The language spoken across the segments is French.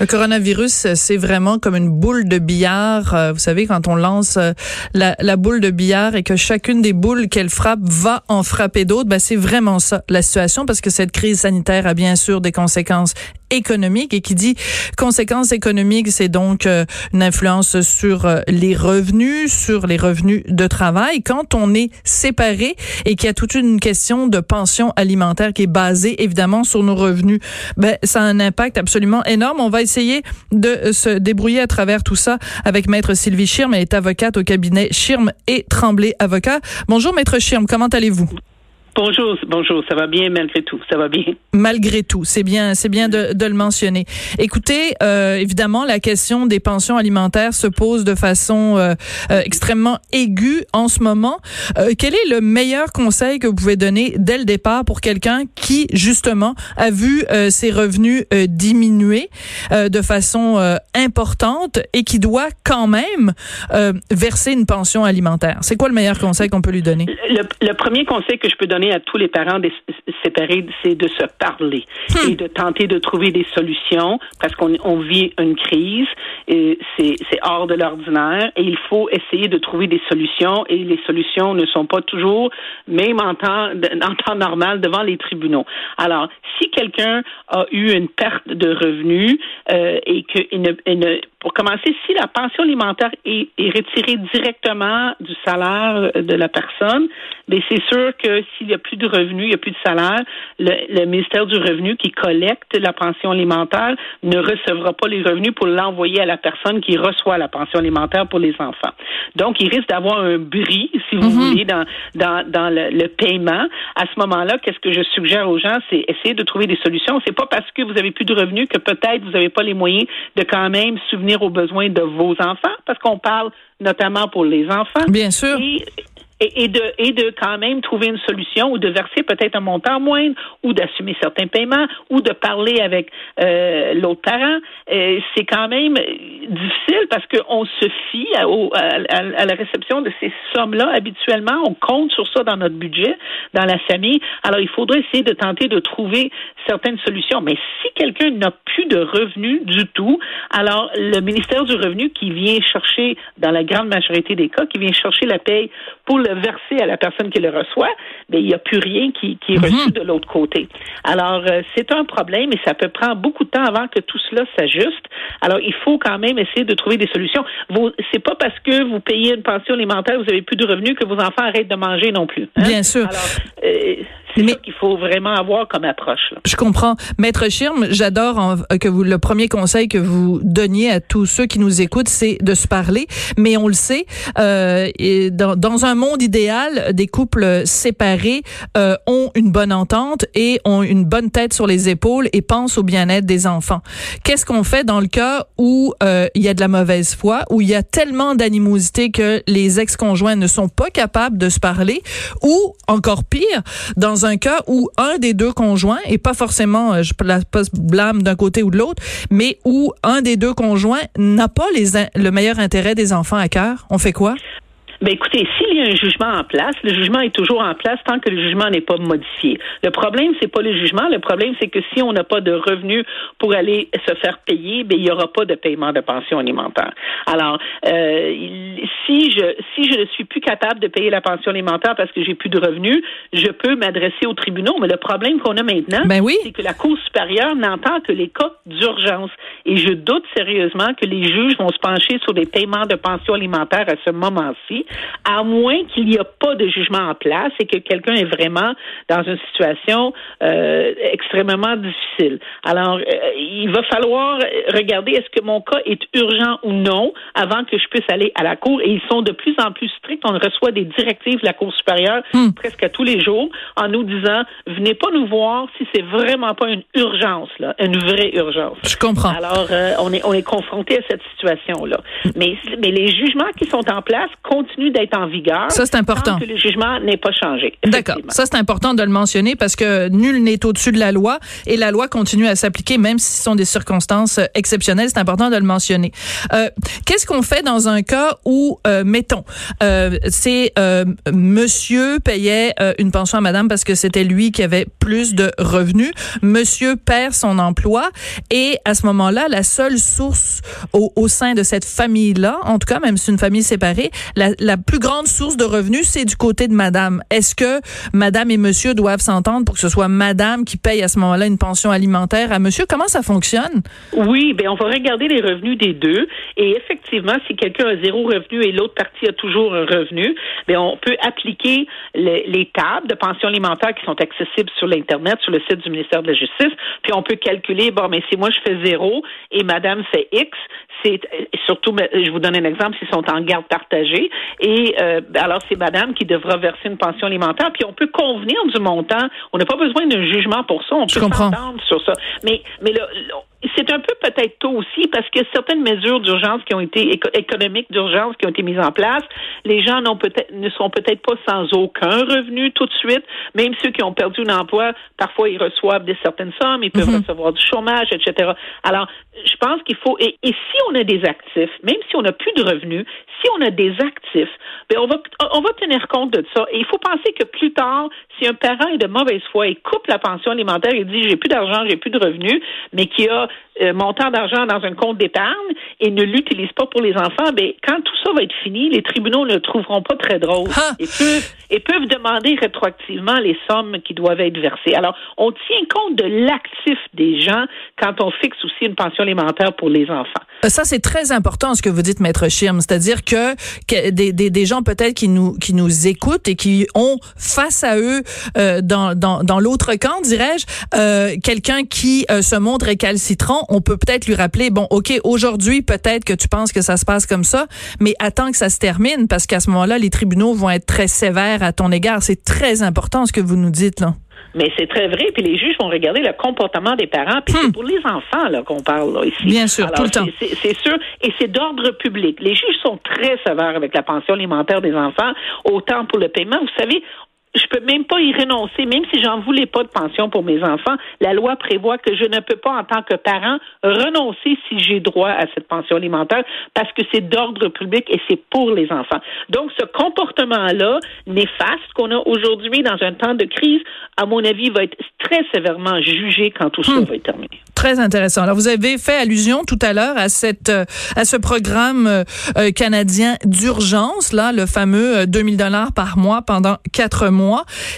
Le coronavirus, c'est vraiment comme une boule de billard. Euh, vous savez, quand on lance euh, la, la boule de billard et que chacune des boules qu'elle frappe va en frapper d'autres, ben c'est vraiment ça la situation parce que cette crise sanitaire a bien sûr des conséquences économiques et qui dit conséquences économiques, c'est donc euh, une influence sur les revenus, sur les revenus de travail. Quand on est séparé et qu'il y a toute une question de pension alimentaire qui est basée évidemment sur nos revenus, ben ça a un impact absolument énorme. On va essayer de se débrouiller à travers tout ça avec Maître Sylvie Schirm. Elle est avocate au cabinet Schirm et Tremblay Avocat. Bonjour Maître Schirm, comment allez-vous? Bonjour, bonjour, ça va bien malgré tout, ça va bien. Malgré tout, c'est bien, c'est bien de, de, le mentionner. Écoutez, euh, évidemment, la question des pensions alimentaires se pose de façon euh, euh, extrêmement aiguë en ce moment. Euh, quel est le meilleur conseil que vous pouvez donner dès le départ pour quelqu'un qui, justement, a vu euh, ses revenus diminuer de façon importante et qui doit quand même verser une pension alimentaire? C'est quoi le meilleur conseil qu'on peut lui donner? Le, le premier conseil que je peux donner à tous les parents séparés, c'est de se parler hmm. et de tenter de trouver des solutions parce qu'on on vit une crise et c'est hors de l'ordinaire et il faut essayer de trouver des solutions et les solutions ne sont pas toujours, même en temps, en temps normal, devant les tribunaux. Alors, si quelqu'un a eu une perte de revenus euh, et ne, ne pour commencer, si la pension alimentaire est, est retirée directement du salaire de la personne, mais c'est sûr que s'il a plus de revenus, il n'y a plus de salaire, le, le, ministère du Revenu qui collecte la pension alimentaire ne recevra pas les revenus pour l'envoyer à la personne qui reçoit la pension alimentaire pour les enfants. Donc, il risque d'avoir un bris, si vous mm-hmm. voulez, dans, dans, dans le, le paiement. À ce moment-là, qu'est-ce que je suggère aux gens, c'est essayer de trouver des solutions. C'est pas parce que vous avez plus de revenus que peut-être vous n'avez pas les moyens de quand même souvenir aux besoins de vos enfants, parce qu'on parle notamment pour les enfants. Bien sûr et, et, de, et de quand même trouver une solution ou de verser peut-être un montant moindre ou d'assumer certains paiements ou de parler avec euh, l'autre parent. Euh, c'est quand même difficile parce qu'on se fie à, à, à, la réception de ces sommes-là habituellement. On compte sur ça dans notre budget, dans la famille. Alors, il faudrait essayer de tenter de trouver certaines solutions. Mais si quelqu'un n'a plus de revenus du tout, alors le ministère du Revenu qui vient chercher, dans la grande majorité des cas, qui vient chercher la paye pour le verser à la personne qui le reçoit, mais il n'y a plus rien qui, qui est reçu mhm. de l'autre côté. Alors, euh, c'est un problème et ça peut prendre beaucoup de temps avant que tout cela s'ajuste. Alors, il faut quand même essayer de trouver des solutions. Vous, c'est pas parce que vous payez une pension alimentaire, vous avez plus de revenus que vos enfants arrêtent de manger non plus. Hein? Bien sûr. Alors, euh, c'est Mais... ça qu'il faut vraiment avoir comme approche. Là. Je comprends. Maître Schirm, j'adore que vous le premier conseil que vous donniez à tous ceux qui nous écoutent, c'est de se parler. Mais on le sait, euh, et dans, dans, un monde idéal, des couples séparés euh, ont une bonne entente et ont une bonne tête sur les épaules et pensent au bien-être des enfants. Qu'est-ce qu'on fait dans le cas où euh, il y a de la mauvaise foi, où il y a tellement d'animosité que les ex-conjoints ne sont pas capables de se parler, ou encore pire, dans un cas où un des deux conjoints, et pas forcément, euh, je blâme d'un côté ou de l'autre, mais où un des deux conjoints n'a pas le meilleur intérêt des enfants à cœur, on fait quoi? Ben écoutez, s'il y a un jugement en place, le jugement est toujours en place tant que le jugement n'est pas modifié. Le problème, c'est pas le jugement. Le problème, c'est que si on n'a pas de revenus pour aller se faire payer, ben il y aura pas de paiement de pension alimentaire. Alors, euh, si je si je ne suis plus capable de payer la pension alimentaire parce que j'ai plus de revenus, je peux m'adresser au tribunal. Mais le problème qu'on a maintenant, ben oui. c'est que la Cour supérieure n'entend que les cas d'urgence. Et je doute sérieusement que les juges vont se pencher sur des paiements de pension alimentaire à ce moment-ci à moins qu'il n'y ait pas de jugement en place et que quelqu'un est vraiment dans une situation euh, extrêmement difficile. Alors, euh, il va falloir regarder est-ce que mon cas est urgent ou non avant que je puisse aller à la Cour. Et ils sont de plus en plus stricts. On reçoit des directives de la Cour supérieure Hmm. presque à tous les jours en nous disant, venez pas nous voir si c'est vraiment pas une urgence, là, une vraie urgence. Je comprends. Alors, euh, on est on est confronté à cette situation-là. Mais mais les jugements qui sont en place continuent d'être en vigueur. Ça, c'est important. Tant que le jugement n'est pas changé. D'accord. Ça, c'est important de le mentionner parce que nul n'est au-dessus de la loi et la loi continue à s'appliquer même si ce sont des circonstances euh, exceptionnelles. C'est important de le mentionner. Euh, Qu'est-ce qu'on fait dans un cas où, euh, mettons, euh, c'est euh, monsieur payait euh, une pension à madame parce que c'était lui qui avait plus de revenus. Monsieur perd son emploi et à ce moment-là, la seule source au, au sein de cette famille-là, en tout cas, même si c'est une famille séparée, la, la plus grande source de revenus, c'est du côté de madame. Est-ce que madame et monsieur doivent s'entendre pour que ce soit madame qui paye à ce moment-là une pension alimentaire à monsieur? Comment ça fonctionne? Oui, ben on va regarder les revenus des deux. Et effectivement, si quelqu'un a zéro revenu et l'autre partie a toujours un revenu, ben on peut appliquer le- les tables de pension alimentaire qui sont accessibles sur l'internet, sur le site du ministère de la Justice. Puis on peut calculer, bon, mais si moi je fais zéro et Madame fait X, c'est euh, surtout, ben, je vous donne un exemple, s'ils sont en garde partagée, et euh, alors c'est Madame qui devra verser une pension alimentaire. Puis on peut convenir du montant. On n'a pas besoin d'un jugement pour ça. On Je peut s'entendre sur ça. Mais mais là, c'est un peu peut-être tôt aussi parce que certaines mesures d'urgence qui ont été éco- économiques d'urgence qui ont été mises en place, les gens n'ont peut-être ne sont peut-être pas sans aucun revenu tout de suite. Même ceux qui ont perdu un emploi, parfois ils reçoivent des certaines sommes, ils peuvent recevoir du chômage, etc. Alors, je pense qu'il faut et, et si on a des actifs, même si on n'a plus de revenus, si on a des actifs, ben on va on va tenir compte de ça. Et il faut penser que plus tard, si un parent est de mauvaise foi et coupe la pension alimentaire et dit j'ai plus d'argent, j'ai plus de revenus, mais qui a euh, montant d'argent dans un compte d'épargne et ne l'utilise pas pour les enfants, ben quand tout ça va être fini, les tribunaux ne le trouveront pas très drôle Ah! et peuvent et peuvent demander rétroactivement les sommes qui doivent être versées. Alors, on tient compte de l'actif des gens quand on fixe aussi une pension alimentaire pour les enfants. Euh, Ça, c'est très important ce que vous dites, Maître Schirm. C'est-à-dire que, que des, des, des gens peut-être qui nous, qui nous écoutent et qui ont face à eux, euh, dans, dans, dans l'autre camp, dirais-je, euh, quelqu'un qui euh, se montre récalcitrant, on peut peut-être lui rappeler, bon, OK, aujourd'hui, peut-être que tu penses que ça se passe comme ça, mais attends que ça se termine parce qu'à ce moment-là, les tribunaux vont être très sévères à ton égard. C'est très important ce que vous nous dites, là. Mais c'est très vrai, puis les juges vont regarder le comportement des parents, puis c'est pour les enfants là qu'on parle là, ici. Hmm. Bien sûr, Alors, tout le temps. c'est sûr, et c'est d'ordre public. Les juges sont très sévères avec la pension alimentaire des enfants, autant pour le paiement. Vous savez, je peux même pas y renoncer, même si j'en voulais pas de pension pour mes enfants. La loi prévoit que je ne peux pas, en tant que parent, renoncer si j'ai droit à cette pension alimentaire parce que c'est d'ordre public et c'est pour les enfants. Donc, ce comportement-là, néfaste qu'on a aujourd'hui dans un temps de crise, à mon avis, va être très sévèrement jugé quand tout ça va être terminé. Très intéressant. Alors, vous avez fait allusion tout à l'heure à cette, euh, à ce programme euh, euh, canadien d'urgence, là, le fameux euh, 2000 dollars par mois pendant quatre mois.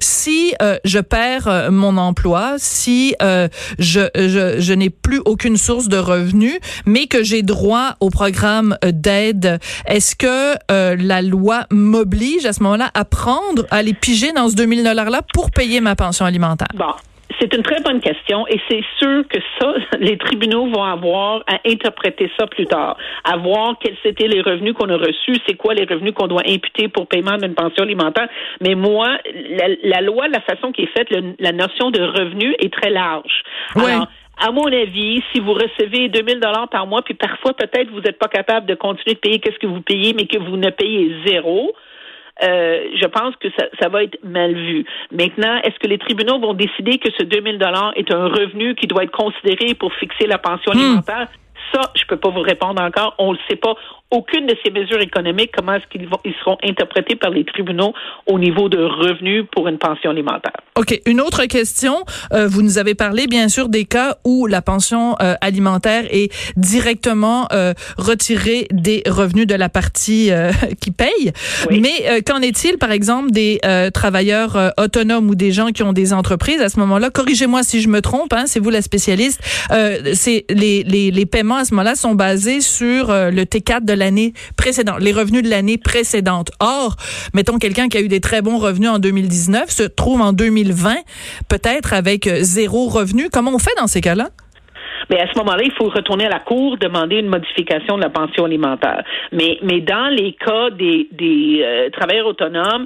Si euh, je perds euh, mon emploi, si euh, je, n'ai plus aucune source de revenus, mais que j'ai droit au programme d'aide, est-ce que la loi m'oblige à ce moment-là à prendre, à les piger dans ce 2000 dollars-là pour payer ma pension alimentaire? Bon. C'est une très bonne question et c'est sûr que ça, les tribunaux vont avoir à interpréter ça plus tard, à voir quels étaient les revenus qu'on a reçus, c'est quoi les revenus qu'on doit imputer pour paiement d'une pension alimentaire. Mais moi, la, la loi, la façon qui est faite, le- la notion de revenu est très large. Ouais. Alors, à mon avis, si vous recevez 2000 dollars par mois, puis parfois peut-être vous n'êtes pas capable de continuer de payer qu'est-ce que vous payez, mais que vous ne payez zéro, euh, je pense que ça, ça va être mal vu. Maintenant, est-ce que les tribunaux vont décider que ce 2000 dollars est un revenu qui doit être considéré pour fixer la pension alimentaire? Ça, je peux pas vous répondre encore. On le sait pas. Aucune de ces mesures économiques, comment est-ce qu'ils vont, ils seront interprétés par les tribunaux au niveau de revenus pour une pension alimentaire? OK. Une autre question. Euh, vous nous avez parlé, bien sûr, des cas où la pension euh, alimentaire est directement euh, retirée des revenus de la partie euh, qui paye. Oui. Mais euh, qu'en est-il, par exemple, des euh, travailleurs autonomes ou des gens qui ont des entreprises? À ce moment-là? Corrigez-moi si je me trompe, hein, c'est vous la spécialiste. Euh, c'est les, les, les paiements à ce moment-là sont basés sur euh, le T4 de l'année précédente, les revenus de l'année précédente. Or, mettons quelqu'un qui a eu des très bons revenus en 2019 se trouve en 2020 peut-être avec euh, zéro revenu. Comment on fait dans ces cas-là? Mais à ce moment-là, il faut retourner à la Cour, demander une modification de la pension alimentaire. Mais, mais dans les cas des, des euh, travailleurs autonomes,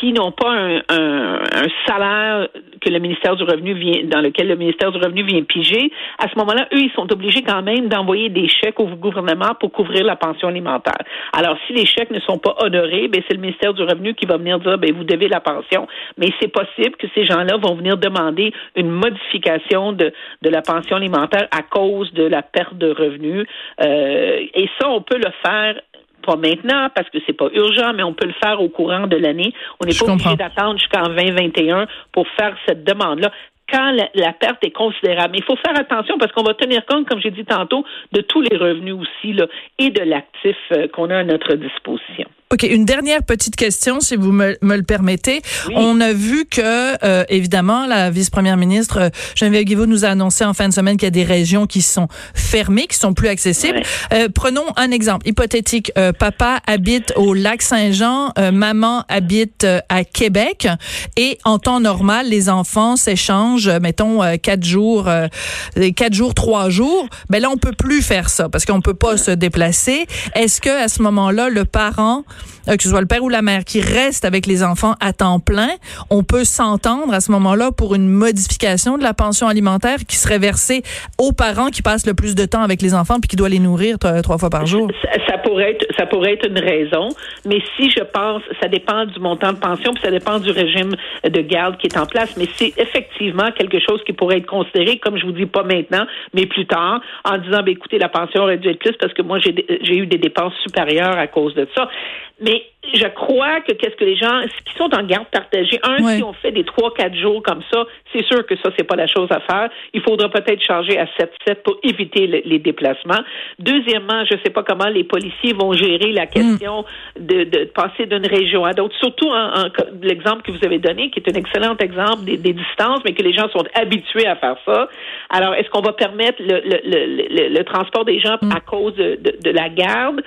qui n'ont pas un, un, un, salaire que le ministère du Revenu vient, dans lequel le ministère du Revenu vient piger, à ce moment-là, eux, ils sont obligés quand même d'envoyer des chèques au gouvernement pour couvrir la pension alimentaire. Alors, si les chèques ne sont pas honorés, ben, c'est le ministère du Revenu qui va venir dire, ben, vous devez la pension. Mais c'est possible que ces gens-là vont venir demander une modification de, de la pension alimentaire à cause de la perte de revenus. Euh, et ça, on peut le faire pas maintenant parce que c'est pas urgent, mais on peut le faire au courant de l'année. On n'est pas obligé d'attendre jusqu'en 2021 pour faire cette demande-là quand la, perte est considérable. Mais il faut faire attention parce qu'on va tenir compte, comme j'ai dit tantôt, de tous les revenus aussi là, et de l'actif euh, qu'on a à notre disposition. OK, une dernière petite question, si vous me, me le permettez. On a vu que, euh, évidemment, la vice-première ministre euh, Geneviève Guilbault nous a annoncé en fin de semaine qu'il y a des régions qui sont fermées, qui sont plus accessibles. Euh, prenons un exemple hypothétique. Euh, papa habite au lac Saint-Jean, maman habite à Québec, et en temps normal, les enfants s'échangent, mettons, quatre jours, quatre jours, trois jours. Ben là, on peut plus faire ça parce qu'on peut pas se déplacer. Est-ce que à ce moment-là, le parent euh, que ce soit le père ou la mère, qui reste avec les enfants à temps plein, on peut s'entendre à ce moment-là pour une modification de la pension alimentaire qui serait versée aux parents qui passent le plus de temps avec les enfants puis qui doivent les nourrir trois fois par jour. Ça, pourrait être, ça pourrait être une raison, mais si je pense, ça dépend du montant de pension puis ça dépend du régime de garde qui est en place, mais c'est effectivement quelque chose qui pourrait être considéré, comme je vous dis pas maintenant, mais plus tard, en disant, ben, écoutez, la pension aurait dû être plus parce que moi j'ai eu des dépenses supérieures à cause de ça. Mais je crois que qu'est-ce que les gens qui sont en garde partagée, un, si on fait des trois, quatre jours comme ça, c'est sûr que ça, c'est pas la chose à faire. Il faudra peut-être changer à 7-7 pour éviter les déplacements. Deuxièmement, je sais pas comment les policiers vont gérer la question de, de, passer d'une région à d'autres, surtout en, l'exemple que vous avez donné, qui est un excellent exemple des, des, distances, mais que les gens sont habitués à faire ça. Alors, est-ce qu'on va permettre le, le, le, le, transport des gens mm. à cause de, de, de la garde?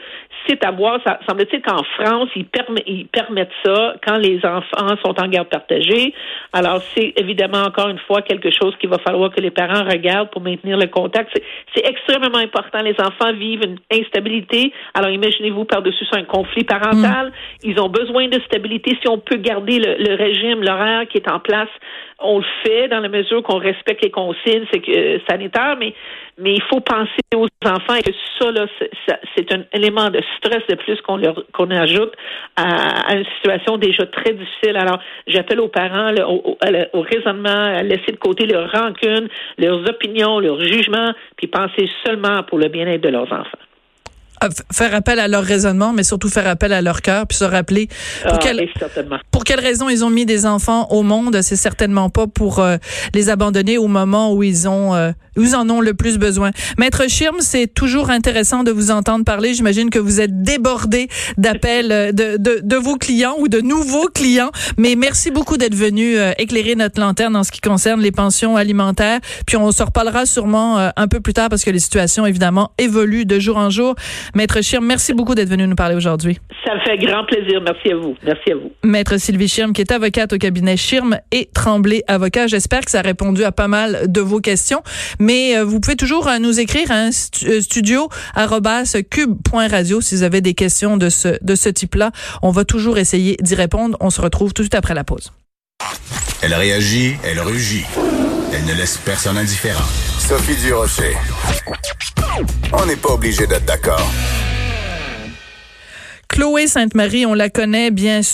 C'est à voir. Ça semble-t-il qu'en France, ils, ils permettent ça quand les enfants sont en garde partagée. Alors, c'est évidemment encore une fois quelque chose qu'il va falloir que les parents regardent pour maintenir le contact. C'est extrêmement important. Les enfants vivent une instabilité. Alors, imaginez-vous par-dessus un conflit parental. Mm. Ils ont besoin de stabilité. Si on peut garder le, le régime, l'horaire qui est en place, on le fait dans la mesure qu'on respecte les consignes euh, sanitaires, mais mais il faut penser aux enfants et que ça, là, c'est un élément de stress de plus qu'on leur qu'on ajoute à, une situation déjà très difficile. Alors, j'appelle aux parents au, au, raisonnement, à laisser de côté leur rancune, leurs opinions, leurs jugements, puis penser seulement pour le bien-être de leurs enfants faire appel à leur raisonnement, mais surtout faire appel à leur cœur, puis se rappeler pour, ah, pour quelles raisons ils ont mis des enfants au monde. C'est certainement pas pour euh, les abandonner au moment où ils ont euh, ils en ont le plus besoin. Maître Schirm, c'est toujours intéressant de vous entendre parler. J'imagine que vous êtes débordé d'appels euh, de, de, de, vos clients ou de nouveaux clients, mais merci beaucoup d'être venu éclairer notre lanterne en ce qui concerne les pensions alimentaires. Puis on se reparlera sûrement un peu plus tard parce que les situations évidemment évoluent de jour en jour. Maître Schirm, merci beaucoup d'être venu nous parler aujourd'hui. Ça me fait grand plaisir. Merci à vous. Merci à vous. Maître Sylvie Schirm, qui est avocate au cabinet Schirm et Tremblay Avocat. J'espère que ça a répondu à pas mal de vos questions. Mais euh, vous pouvez toujours euh, nous écrire à un euh, studio cube.radio si vous avez des questions de ce, de ce type-là. On va toujours essayer d'y répondre. On se retrouve tout de suite après la pause. Elle réagit, elle rugit. Elle ne laisse personne indifférent. Sophie Durocher. On n'est pas obligé d'être d'accord. Chloé Sainte-Marie, on la connaît bien sûr.